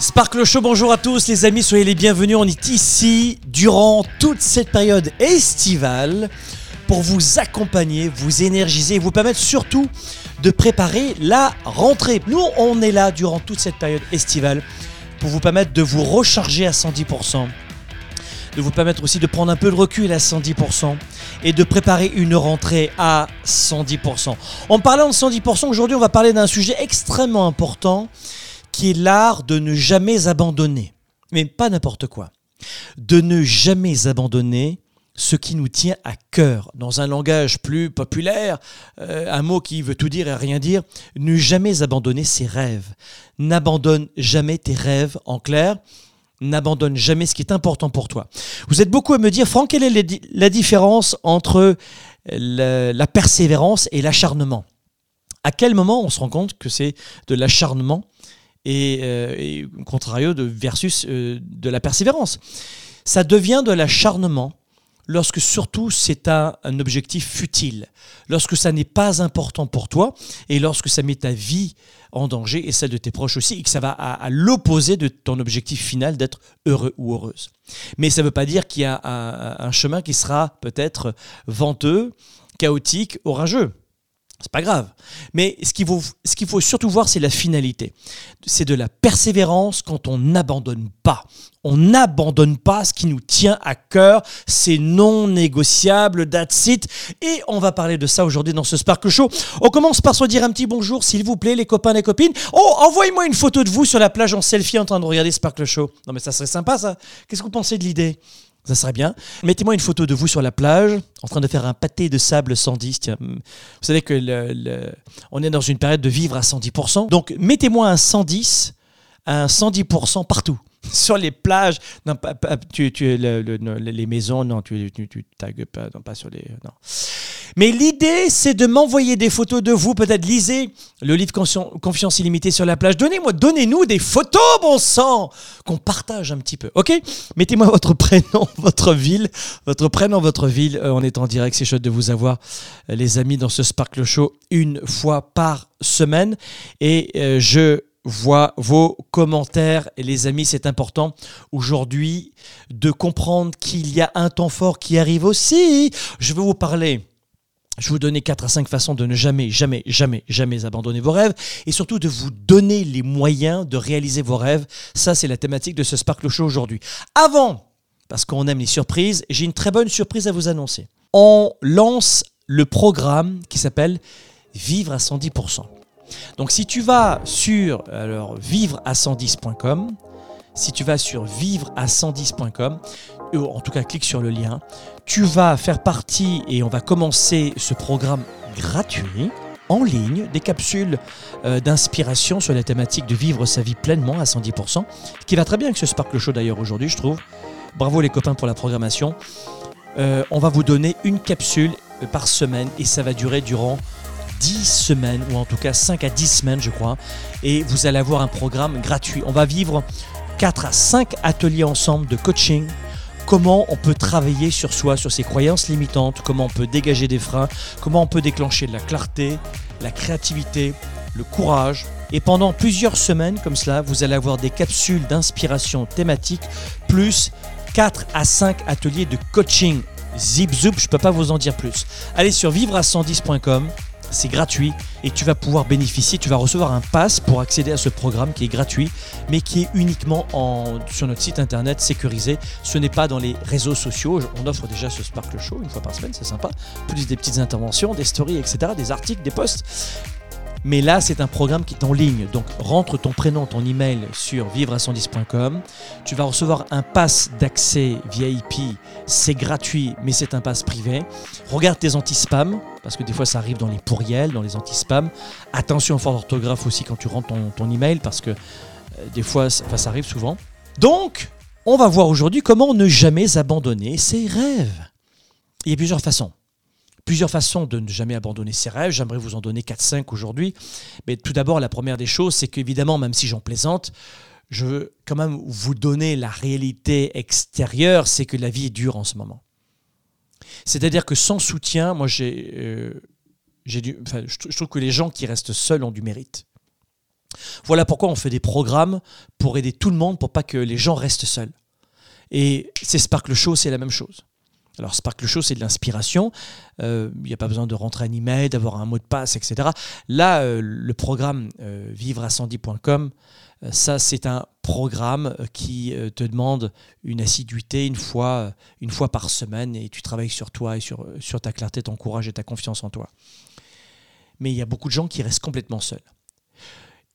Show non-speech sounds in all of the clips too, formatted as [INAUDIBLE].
Sparkle Show, bonjour à tous les amis, soyez les bienvenus. On est ici durant toute cette période estivale pour vous accompagner, vous énergiser et vous permettre surtout de préparer la rentrée. Nous, on est là durant toute cette période estivale pour vous permettre de vous recharger à 110%, de vous permettre aussi de prendre un peu de recul à 110% et de préparer une rentrée à 110%. En parlant de 110%, aujourd'hui, on va parler d'un sujet extrêmement important qui est l'art de ne jamais abandonner. Mais pas n'importe quoi. De ne jamais abandonner ce qui nous tient à cœur. Dans un langage plus populaire, euh, un mot qui veut tout dire et rien dire, ne jamais abandonner ses rêves. N'abandonne jamais tes rêves, en clair. N'abandonne jamais ce qui est important pour toi. Vous êtes beaucoup à me dire, Franck, quelle est la différence entre la persévérance et l'acharnement? À quel moment on se rend compte que c'est de l'acharnement et, euh, contrario de versus euh, de la persévérance. Ça devient de l'acharnement lorsque surtout c'est un, objectif futile, lorsque ça n'est pas important pour toi et lorsque ça met ta vie en danger et celle de tes proches aussi et que ça va à, l'opposé de ton objectif final d'être heureux ou heureuse. Mais ça ne veut pas dire qu'il y a un chemin qui sera peut-être venteux, chaotique, orageux. C'est pas grave. Mais ce qu'il faut, ce qu'il faut surtout voir, c'est la finalité. C'est de la persévérance quand on n'abandonne pas. On n'abandonne pas ce qui nous tient à cœur. C'est non négociable. That's it. Et on va parler de ça aujourd'hui dans ce Sparkle Show. On commence par se dire un petit bonjour, s'il vous plaît, les copains, les copines. Oh, envoyez-moi une photo de vous sur la plage en selfie en train de regarder Sparkle Show. Non, mais ça serait sympa, ça. Qu'est-ce que vous pensez de l'idée? Ça serait bien. Mettez-moi une photo de vous sur la plage, en train de faire un pâté de sable 110. Tiens, vous savez que on est dans une période de vivre à 110%. Donc mettez-moi un 110, un 110% partout sur les plages, non, pas, tu, les maisons, non, tu, tu, tu tagues pas, non, pas sur les. Non. Mais l'idée, c'est de m'envoyer des photos de vous. Peut-être lisez le livre Confiance illimitée sur la plage. Donnez-moi, donnez-nous des photos, bon sang, qu'on partage un petit peu. Ok? Mettez-moi votre prénom, [LAUGHS] votre ville, votre prénom, votre ville. Euh, on est en direct. C'est chouette de vous avoir, euh, les amis, dans ce Sparkle Show une fois par semaine. Et euh, je vois vos commentaires. Et les amis, c'est important aujourd'hui de comprendre qu'il y a un temps fort qui arrive aussi. Je vais vous parler. Je vais vous donner 4 à 5 façons de ne jamais, jamais, jamais, jamais abandonner vos rêves et surtout de vous donner les moyens de réaliser vos rêves. Ça, c'est la thématique de ce Sparkle Show aujourd'hui. Avant, parce qu'on aime les surprises, j'ai une très bonne surprise à vous annoncer. On lance le programme qui s'appelle Vivre à 110%. Donc si tu vas sur alors vivre à 110.com, si tu vas sur vivre à 110.com, en tout cas clique sur le lien, tu vas faire partie et on va commencer ce programme gratuit en ligne, des capsules euh, d'inspiration sur la thématique de vivre sa vie pleinement à 110%, qui va très bien avec ce Sparkle Show d'ailleurs aujourd'hui, je trouve. Bravo les copains pour la programmation. Euh, on va vous donner une capsule par semaine et ça va durer durant 10 semaines, ou en tout cas 5 à 10 semaines, je crois. Et vous allez avoir un programme gratuit. On va vivre 4 à 5 ateliers ensemble de coaching. Comment on peut travailler sur soi, sur ses croyances limitantes, comment on peut dégager des freins, comment on peut déclencher de la clarté, la créativité, le courage. Et pendant plusieurs semaines comme cela, vous allez avoir des capsules d'inspiration thématique, plus 4 à 5 ateliers de coaching. Zip zoup, je ne peux pas vous en dire plus. Allez sur vivre à 110.com c'est gratuit et tu vas pouvoir bénéficier, tu vas recevoir un pass pour accéder à ce programme qui est gratuit, mais qui est uniquement en, sur notre site internet sécurisé. Ce n'est pas dans les réseaux sociaux. On offre déjà ce Sparkle Show une fois par semaine, c'est sympa. Plus des petites interventions, des stories, etc., des articles, des posts. Mais là, c'est un programme qui est en ligne. Donc, rentre ton prénom, ton email sur vivre110.com. Tu vas recevoir un pass d'accès VIP. C'est gratuit, mais c'est un pass privé. Regarde tes anti-spam, parce que des fois, ça arrive dans les pourriels, dans les anti-spam. Attention au fort d'orthographe aussi quand tu rentres ton, ton email, parce que euh, des fois, ça, ça arrive souvent. Donc, on va voir aujourd'hui comment ne jamais abandonner ses rêves. Il y a plusieurs façons plusieurs façons de ne jamais abandonner ses rêves. J'aimerais vous en donner 4-5 aujourd'hui. Mais tout d'abord, la première des choses, c'est qu'évidemment, même si j'en plaisante, je veux quand même vous donner la réalité extérieure, c'est que la vie est dure en ce moment. C'est-à-dire que sans soutien, moi j'ai, euh, enfin, je trouve que les gens qui restent seuls ont du mérite. Voilà pourquoi on fait des programmes pour aider tout le monde, pour pas que les gens restent seuls. Et c'est Sparkle Show, c'est la même chose. Alors Sparkle Show, c'est de l'inspiration. Il euh, n'y a pas besoin de rentrer email, d'avoir un mot de passe, etc. Là, euh, le programme euh, vivre à 110.com, ça, c'est un programme qui te demande une assiduité une fois, une fois par semaine et tu travailles sur toi et sur, sur ta clarté, ton courage et ta confiance en toi. Mais il y a beaucoup de gens qui restent complètement seuls.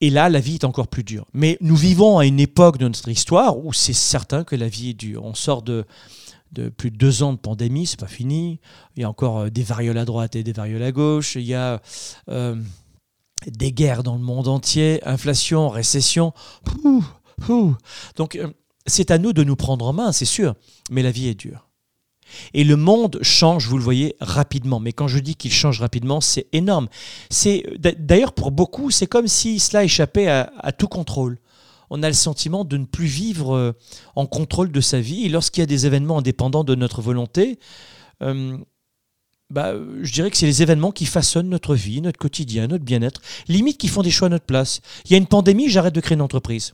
Et là, la vie est encore plus dure. Mais nous vivons à une époque de notre histoire où c'est certain que la vie est dure. On sort de, plus de deux ans de pandémie, c'est pas fini. Il y a encore euh, des varioles à droite et des varioles à gauche. Il y a euh, des guerres dans le monde entier, inflation, récession. Donc euh, c'est à nous de nous prendre en main, c'est sûr, mais la vie est dure. Et le monde change, vous le voyez, rapidement. Mais quand je dis qu'il change rapidement, c'est énorme. D'ailleurs pour beaucoup, c'est comme si cela échappait à tout contrôle on a le sentiment de ne plus vivre euh, en contrôle de sa vie. Et lorsqu'il y a des événements indépendants de notre volonté, euh, bah, je dirais que c'est les événements qui façonnent notre vie, notre quotidien, notre bien-être, limite qui font des choix à notre place. Il y a une pandémie, j'arrête de créer une entreprise.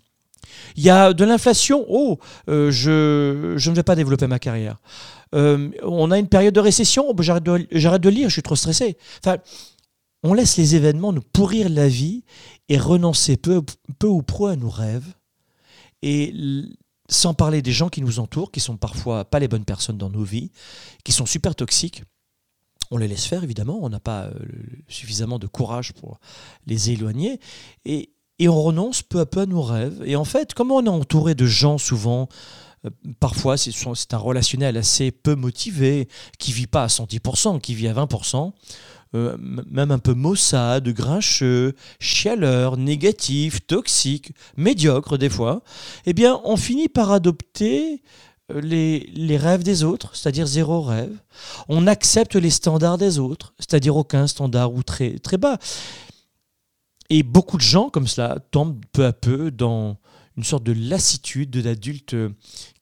Il y a de l'inflation, oh, euh, je, je, ne vais pas développer ma carrière. on a une période de récession, oh, bah, j'arrête de, de, lire, je suis trop stressé. Enfin, on laisse les événements nous pourrir la vie et renoncer peu, ou prou à nos rêves. Et sans parler des gens qui nous entourent, qui sont parfois pas les bonnes personnes dans nos vies, qui sont super toxiques. On les laisse faire, évidemment, on n'a pas euh, suffisamment de courage pour les éloigner. Et, et on renonce peu à peu à nos rêves. Et en fait, comme on est entouré de gens souvent euh, parfois c'est un relationnel assez peu motivé, qui vit pas à 110%, qui vit à 20%, euh, même un peu maussade, grincheux, chialeur, négatif, toxique, médiocre des fois, eh bien on finit par adopter euh, les, les, rêves des autres, c'est-à-dire zéro rêve. On accepte les standards des autres, c'est-à-dire aucun standard ou très, très bas. Et beaucoup de gens comme cela tombent peu à peu dans une sorte de lassitude de l'adulte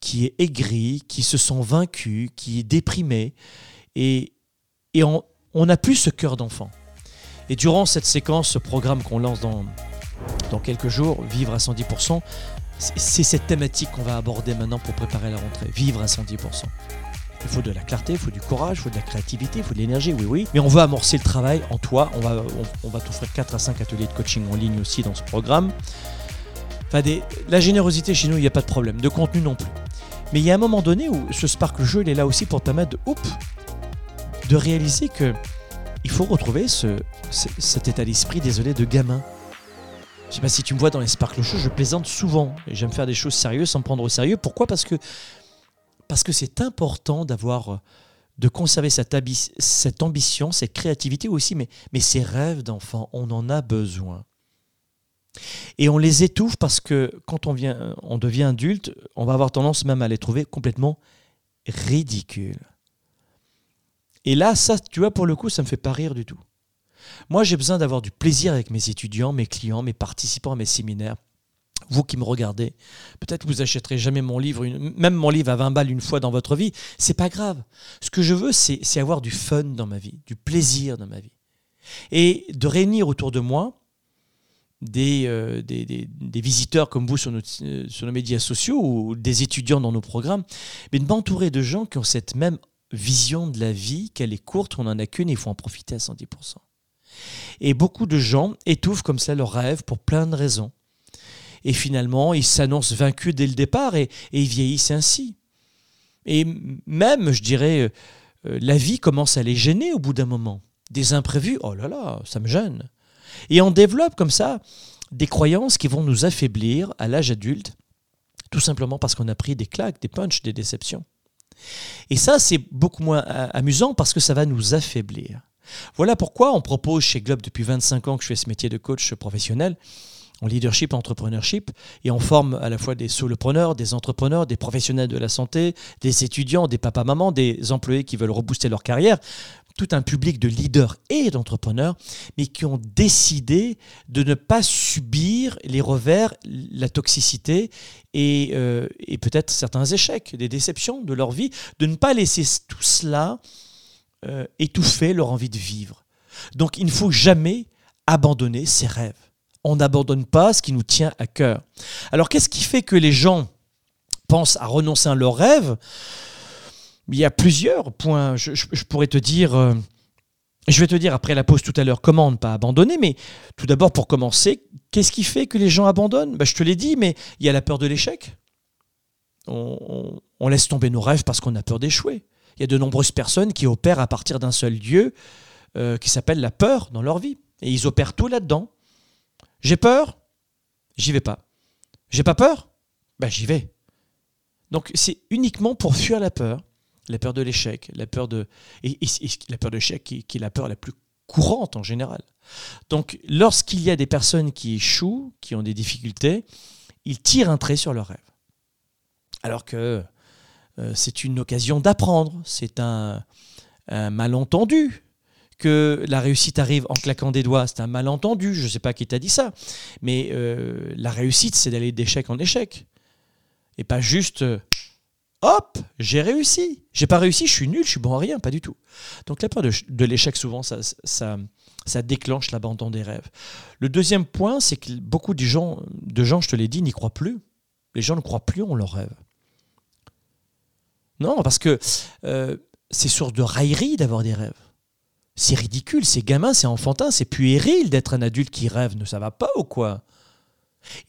qui est aigri, qui se sent vaincu, qui est déprimé. Et, et on, on n'a plus ce cœur d'enfant. Et durant cette séquence, ce programme qu'on lance dans, quelques jours, Vivre à 110%, c'est cette thématique qu'on va aborder maintenant pour préparer la rentrée. Vivre à 110%. Il faut de la clarté, il faut du courage, il faut de la créativité, il faut de l'énergie, oui, oui. Mais on veut amorcer le travail en toi. On va, on, va t'offrir 4 à 5 ateliers de coaching en ligne aussi dans ce programme. La générosité chez nous, il n'y a pas de problème. De contenu non plus. Mais il y a un moment donné où ce Spark Jeu, il est là aussi pour te permettre de, de réaliser que il faut retrouver ce, cet état d'esprit, désolé, de gamin. Je sais pas si tu me vois dans les Sparkle Show, je plaisante souvent j'aime faire des choses sérieuses sans prendre au sérieux. Pourquoi? Parce que parce que c'est important d'avoir de conserver cette, cette, ambition, cette créativité aussi, mais, mais ces rêves d'enfant, on en a besoin. Et on les étouffe parce que quand on, vient, on devient adulte, on va avoir tendance même à les trouver complètement ridicules. Et là, ça, tu vois, pour le coup, ça me fait pas rire du tout. Moi, j'ai besoin d'avoir du plaisir avec mes étudiants, mes clients, mes participants à mes séminaires. Vous qui me regardez, peut-être vous achèterez jamais mon livre, même mon livre à 20 balles une fois dans votre vie. C'est pas grave. Ce que je veux, c'est avoir du fun dans ma vie, du plaisir dans ma vie. Et de réunir autour de moi des, euh, visiteurs comme vous sur nos, euh, sur nos médias sociaux ou des étudiants dans nos programmes, mais de m'entourer de gens qui ont cette même vision de la vie qu'elle est courte, on n'en a qu'une il faut en profiter à 110%. Et beaucoup de gens étouffent comme ça leurs rêves pour plein de raisons. Et finalement, ils s'annoncent vaincus dès le départ et, ils vieillissent ainsi. Et même, je dirais, euh, la vie commence à les gêner au bout d'un moment. Des imprévus, oh là là, ça me gêne. Et on développe comme ça des croyances qui vont nous affaiblir à l'âge adulte, tout simplement parce qu'on a pris des claques, des punches, des déceptions. Et ça, c'est beaucoup moins amusant parce que ça va nous affaiblir. Voilà pourquoi on propose chez Globe depuis 25 ans que je fais ce métier de coach professionnel en leadership, entrepreneurship, et on forme à la fois des solopreneurs, des entrepreneurs, des professionnels de la santé, des étudiants, des papas-mamans, des employés qui veulent rebooster leur carrière, tout un public de leaders et d'entrepreneurs, mais qui ont décidé de ne pas subir les revers, la toxicité et, euh, peut-être certains échecs, des déceptions de leur vie, de ne pas laisser tout cela euh, étouffer leur envie de vivre. Donc il ne faut jamais abandonner ses rêves on n'abandonne pas ce qui nous tient à cœur. Alors qu'est-ce qui fait que les gens pensent à renoncer à leurs rêves? Il y a plusieurs points. Je, pourrais te dire... Euh, je vais te dire après la pause tout à l'heure comment ne pas abandonner, mais tout d'abord pour commencer, qu'est-ce qui fait que les gens abandonnent? Ben, Je te l'ai dit, mais il y a la peur de l'échec. On, laisse tomber nos rêves parce qu'on a peur d'échouer. Il y a de nombreuses personnes qui opèrent à partir d'un seul lieu euh, qui s'appelle la peur dans leur vie. Et ils opèrent tout là-dedans. J'ai peur, j'y vais pas. J'ai pas peur, ben j'y vais. Donc c'est uniquement pour fuir la peur, la peur de l'échec, la peur de la peur de l'échec qui, est la peur la plus courante en général. Donc lorsqu'il y a des personnes qui échouent, qui ont des difficultés, ils tirent un trait sur leur rêve. Alors que euh, c'est une occasion d'apprendre, c'est un malentendu, que la réussite arrive en claquant des doigts, c'est un malentendu, je ne sais pas qui t'a dit ça, mais euh, la réussite, c'est d'aller d'échec en échec. Et pas juste, euh, hop, j'ai réussi. J'ai pas réussi, je suis nul, je suis bon à rien, pas du tout. Donc la peur de, l'échec, souvent, ça, déclenche l'abandon des rêves. Le deuxième point, c'est que beaucoup de gens, de gens je te l'ai dit, n'y croient plus. Les gens ne croient plus en leurs rêves. Non, parce que euh, c'est source de raillerie d'avoir des rêves. C'est ridicule, c'est gamin, c'est enfantin, c'est puéril d'être un adulte qui rêve, ne ça va pas ou quoi?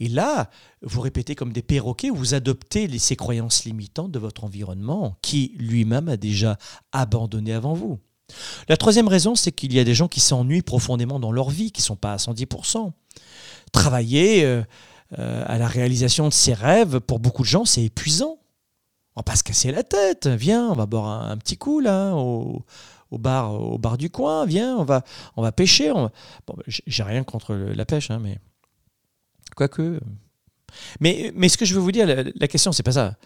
Et là, vous répétez comme des perroquets, vous adoptez ces croyances limitantes de votre environnement, qui lui-même a déjà abandonné avant vous. La troisième raison, c'est qu'il y a des gens qui s'ennuient profondément dans leur vie, qui ne sont pas à 110%. Travailler euh, euh, à la réalisation de ses rêves, pour beaucoup de gens, c'est épuisant. On va pas se casser la tête. Viens, on va boire un, petit coup là, au bar, bar du coin, viens, on va, on va pêcher. Bon, j'ai rien contre la pêche, hein, mais quoique. Mais, mais ce que je veux vous dire, la, question, c'est pas ça.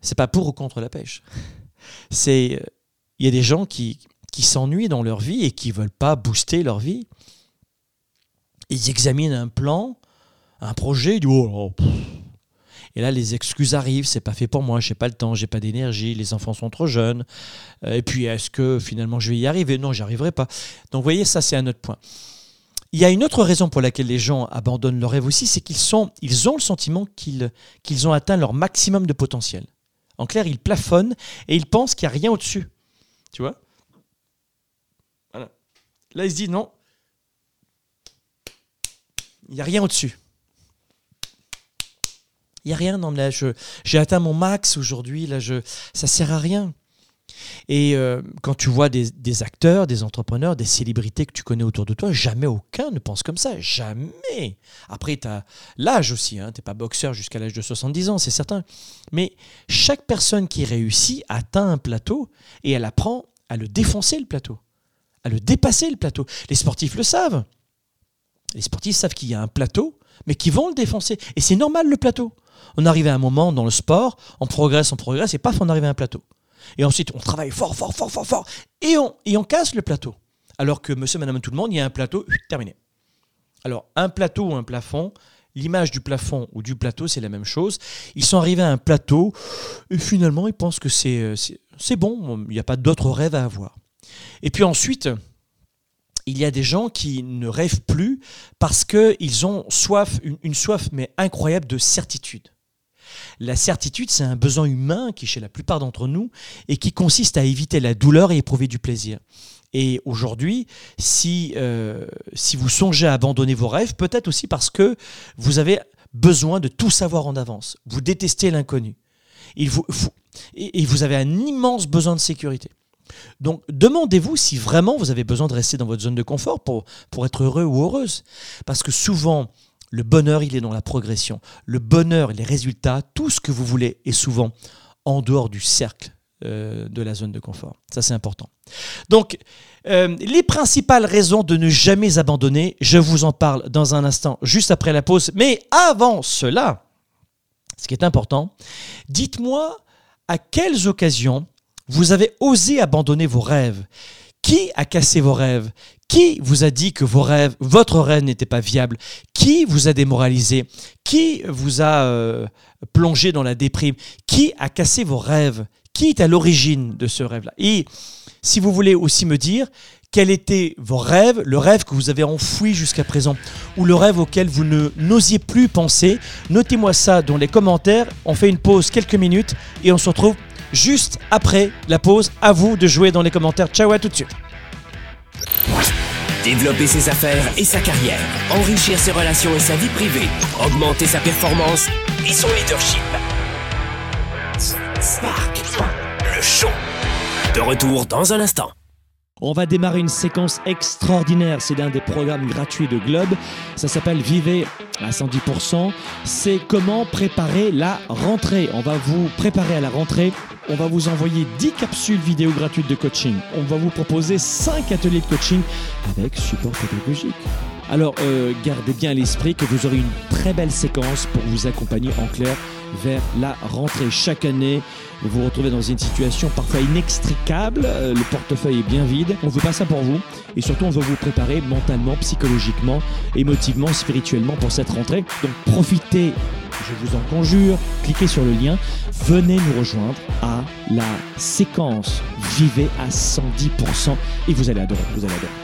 C'est pas pour ou contre la pêche. C'est il y a des gens qui, qui s'ennuient dans leur vie et qui veulent pas booster leur vie. Ils examinent un plan, un projet, du oh, et là, les excuses arrivent, c'est pas fait pour moi, j'ai pas le temps, j'ai pas d'énergie, les enfants sont trop jeunes. Euh, et puis, est-ce que finalement je vais y arriver? Non, j'y arriverai pas. Donc, vous voyez, ça, c'est un autre point. Il y a une autre raison pour laquelle les gens abandonnent leur rêve aussi, c'est qu'ils sont, ils ont le sentiment qu'ils, ont atteint leur maximum de potentiel. En clair, ils plafonnent et ils pensent qu'il n'y a rien au-dessus. Tu vois? Là, ils se disent non, il n'y a rien au-dessus. Il n'y a rien. Non, j'ai atteint mon max aujourd'hui. Là, je, ça sert à rien. Et euh, quand tu vois des, acteurs, des entrepreneurs, des célébrités que tu connais autour de toi, jamais aucun ne pense comme ça. Jamais. Après, tu as l'âge aussi. Hein, tu n'es pas boxeur jusqu'à l'âge de 70 ans, c'est certain. Mais chaque personne qui réussit atteint un plateau et elle apprend à le défoncer, le plateau. À le dépasser, le plateau. Les sportifs le savent. Les sportifs savent qu'il y a un plateau, mais qui vont le défoncer. Et c'est normal, le plateau. On arrive à un moment dans le sport, on progresse, on progresse, et paf, on arrive à un plateau. Et ensuite, on travaille fort, fort, fort, fort, fort, et on, et on casse le plateau. Alors que monsieur, madame, tout le monde, il y a un plateau, terminé. Alors, un plateau ou un plafond, l'image du plafond ou du plateau, c'est la même chose. Ils sont arrivés à un plateau, et finalement, ils pensent que c'est euh, bon, il n'y a pas d'autres rêves à avoir. Et puis ensuite, il y a des gens qui ne rêvent plus parce qu'ils ont soif, une, soif mais incroyable de certitude. La certitude, c'est un besoin humain qui, chez la plupart d'entre nous, et qui consiste à éviter la douleur et éprouver du plaisir. Et aujourd'hui, si, euh, si vous songez à abandonner vos rêves, peut-être aussi parce que vous avez besoin de tout savoir en avance. Vous détestez l'inconnu. et vous avez un immense besoin de sécurité. Donc demandez-vous si vraiment vous avez besoin de rester dans votre zone de confort pour, pour être heureux ou heureuse. Parce que souvent, le bonheur, il est dans la progression. Le bonheur, les résultats, tout ce que vous voulez est souvent en dehors du cercle euh, de la zone de confort. Ça, c'est important. Donc, euh, les principales raisons de ne jamais abandonner, je vous en parle dans un instant, juste après la pause. Mais avant cela, ce qui est important, dites-moi à quelles occasions vous avez osé abandonner vos rêves. Qui a cassé vos rêves? Qui vous a dit que vos rêves, votre rêve n'était pas viable? Qui vous a démoralisé? Qui vous a euh, plongé dans la déprime? Qui a cassé vos rêves? Qui est à l'origine de ce rêve-là? Et si vous voulez aussi me dire quels étaient vos rêves, le rêve que vous avez enfoui jusqu'à présent, ou le rêve auquel vous ne n'osiez plus penser, notez-moi ça dans les commentaires. On fait une pause quelques minutes et on se retrouve juste après la pause. À vous de jouer dans les commentaires. Ciao à tout de suite. Développer ses affaires et sa carrière, enrichir ses relations et sa vie privée, augmenter sa performance et son leadership. Spark, le show. De retour dans un instant. On va démarrer une séquence extraordinaire. C'est l'un des programmes gratuits de Globe. Ça s'appelle Vivez à 110%. C'est comment préparer la rentrée. On va vous préparer à la rentrée. On va vous envoyer 10 capsules vidéo gratuites de coaching. On va vous proposer 5 ateliers de coaching avec support pédagogique. Alors, euh, gardez bien à l'esprit que vous aurez une très belle séquence pour vous accompagner en clair vers la rentrée. Chaque année, vous vous retrouvez dans une situation parfois inextricable, euh, le portefeuille est bien vide. On veut pas ça pour vous et surtout on veut vous préparer mentalement, psychologiquement, émotivement, spirituellement pour cette rentrée. Donc profitez, je vous en conjure, cliquez sur le lien, venez nous rejoindre à la séquence Vivez à 110% et vous allez adorer, vous allez adorer.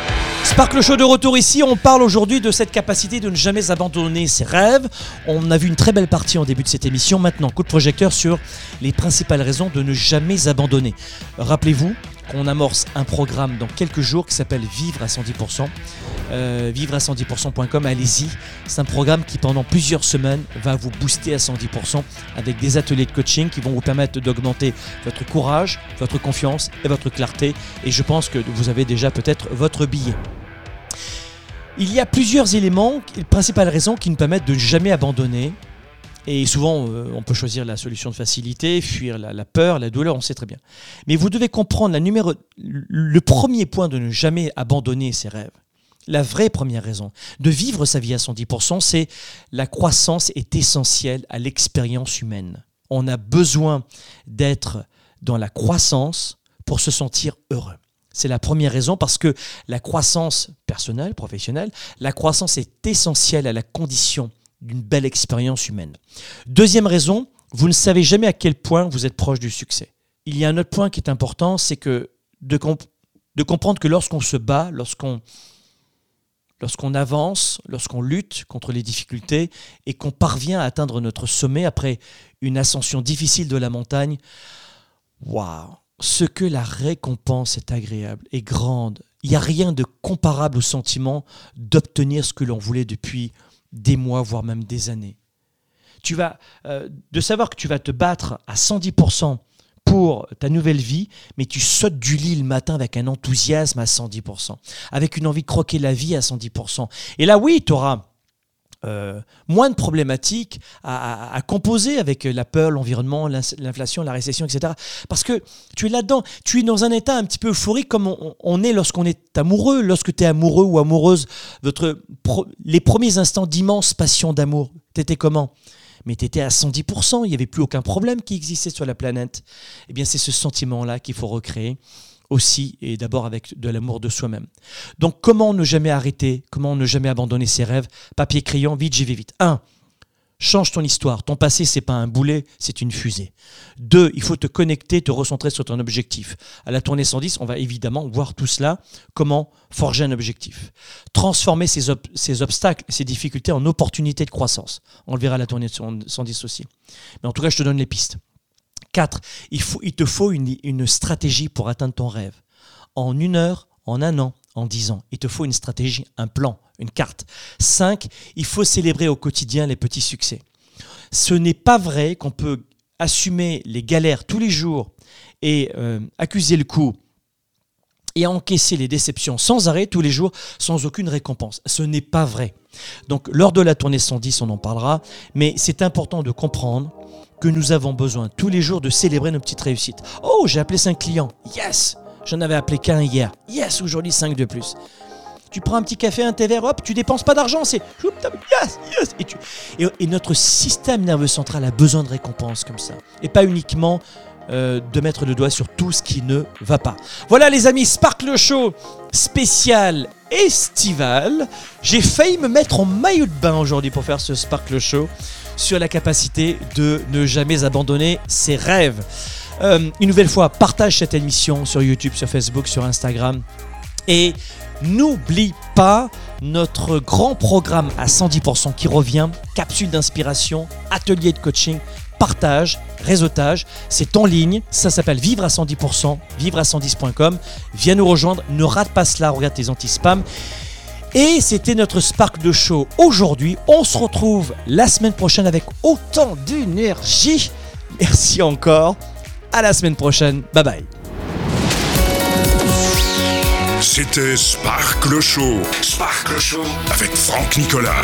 Spark le show de retour ici, on parle aujourd'hui de cette capacité de ne jamais abandonner ses rêves. On a vu une très belle partie en début de cette émission. Maintenant, coup de projecteur sur les principales raisons de ne jamais abandonner. Rappelez-vous qu'on amorce un programme dans quelques jours qui s'appelle Vivre à 110%. Euh, vivre à 110%.com, allez-y. C'est un programme qui pendant plusieurs semaines va vous booster à 110% avec des ateliers de coaching qui vont vous permettre d'augmenter votre courage, votre confiance et votre clarté. Et je pense que vous avez déjà peut-être votre billet. Il y a plusieurs éléments, les principales raisons qui nous permettent de jamais abandonner. Et souvent, euh, on peut choisir la solution de facilité, fuir la, la peur, la douleur, on sait très bien. Mais vous devez comprendre la numéro, le premier point de ne jamais abandonner ses rêves. La vraie première raison de vivre sa vie à 110%, c'est la croissance est essentielle à l'expérience humaine. On a besoin d'être dans la croissance pour se sentir heureux. C'est la première raison parce que la croissance personnelle, professionnelle, la croissance est essentielle à la condition d'une belle expérience humaine. Deuxième raison, vous ne savez jamais à quel point vous êtes proche du succès. Il y a un autre point qui est important, c'est que de, comp de comprendre que lorsqu'on se bat, lorsqu'on lorsqu'on avance, lorsqu'on lutte contre les difficultés et qu'on parvient à atteindre notre sommet après une ascension difficile de la montagne, waouh, ce que la récompense est agréable et grande. Il n'y a rien de comparable au sentiment d'obtenir ce que l'on voulait depuis des mois, voire même des années. Tu vas, euh, de savoir que tu vas te battre à 110% pour ta nouvelle vie, mais tu sautes du lit le matin avec un enthousiasme à 110%, avec une envie de croquer la vie à 110%. Et là, oui, tu auras euh, moins de problématiques à, composer avec la peur, l'environnement, l'inflation, la récession, etc. Parce que tu es là-dedans, tu es dans un état un petit peu euphorique comme on, est lorsqu'on est amoureux, lorsque tu es amoureux ou amoureuse, votre, les premiers instants d'immense passion d'amour, t'étais comment? Mais tu étais à 110%, il n'y avait plus aucun problème qui existait sur la planète. Eh bien, c'est ce sentiment-là qu'il faut recréer aussi et d'abord avec de l'amour de soi-même. Donc comment ne jamais arrêter, comment ne jamais abandonner ses rêves? Papier, crayon, vite, j'y vais vite. 1. Change ton histoire. Ton passé, c'est pas un boulet, c'est une fusée. 2. Il faut te connecter, te recentrer sur ton objectif. À la tournée 110, on va évidemment voir tout cela, comment forger un objectif? Transformer ces, ces obstacles, ces difficultés en opportunités de croissance. On le verra à la tournée 110 aussi. Mais en tout cas, je te donne les pistes. 4. Il, faut, te faut une, une stratégie pour atteindre ton rêve. En une heure, en un an, en dix ans. Il te faut une stratégie, un plan, une carte. 5. Il faut célébrer au quotidien les petits succès. Ce n'est pas vrai qu'on peut assumer les galères tous les jours et euh, accuser le coup et encaisser les déceptions sans arrêt tous les jours sans aucune récompense. Ce n'est pas vrai. Donc lors de la tournée 110, on en parlera, mais c'est important de comprendre que nous avons besoin tous les jours de célébrer nos petites réussites. Oh, j'ai appelé 5 clients. Yes J'en avais appelé qu'un hier. Yes, aujourd'hui 5 de plus. Tu prends un petit café, un thé vert, hop, tu dépenses pas d'argent, c'est yes, yes. Et, tu, et, notre système nerveux central a besoin de récompenses comme ça. Et pas uniquement euh, de mettre le doigt sur tout ce qui ne va pas. Voilà les amis, Sparkle Show spécial estival. J'ai failli me mettre en maillot de bain aujourd'hui pour faire ce Sparkle Show sur la capacité de ne jamais abandonner ses rêves. Euh, une nouvelle fois, partage cette émission sur YouTube, sur Facebook, sur Instagram. Et n'oublie pas notre grand programme à 110% qui revient, capsule d'inspiration, atelier de coaching, partage, réseautage. C'est en ligne, ça s'appelle Vivre à 110%, vivre à 110.com. Viens nous rejoindre, ne rate pas cela, regarde tes anti-spam. Et c'était notre Spark de Show aujourd'hui. On se retrouve la semaine prochaine avec autant d'énergie. Merci encore. À la semaine prochaine. Bye bye. C'était Spark le Show. Spark le Show avec Franck Nicolas.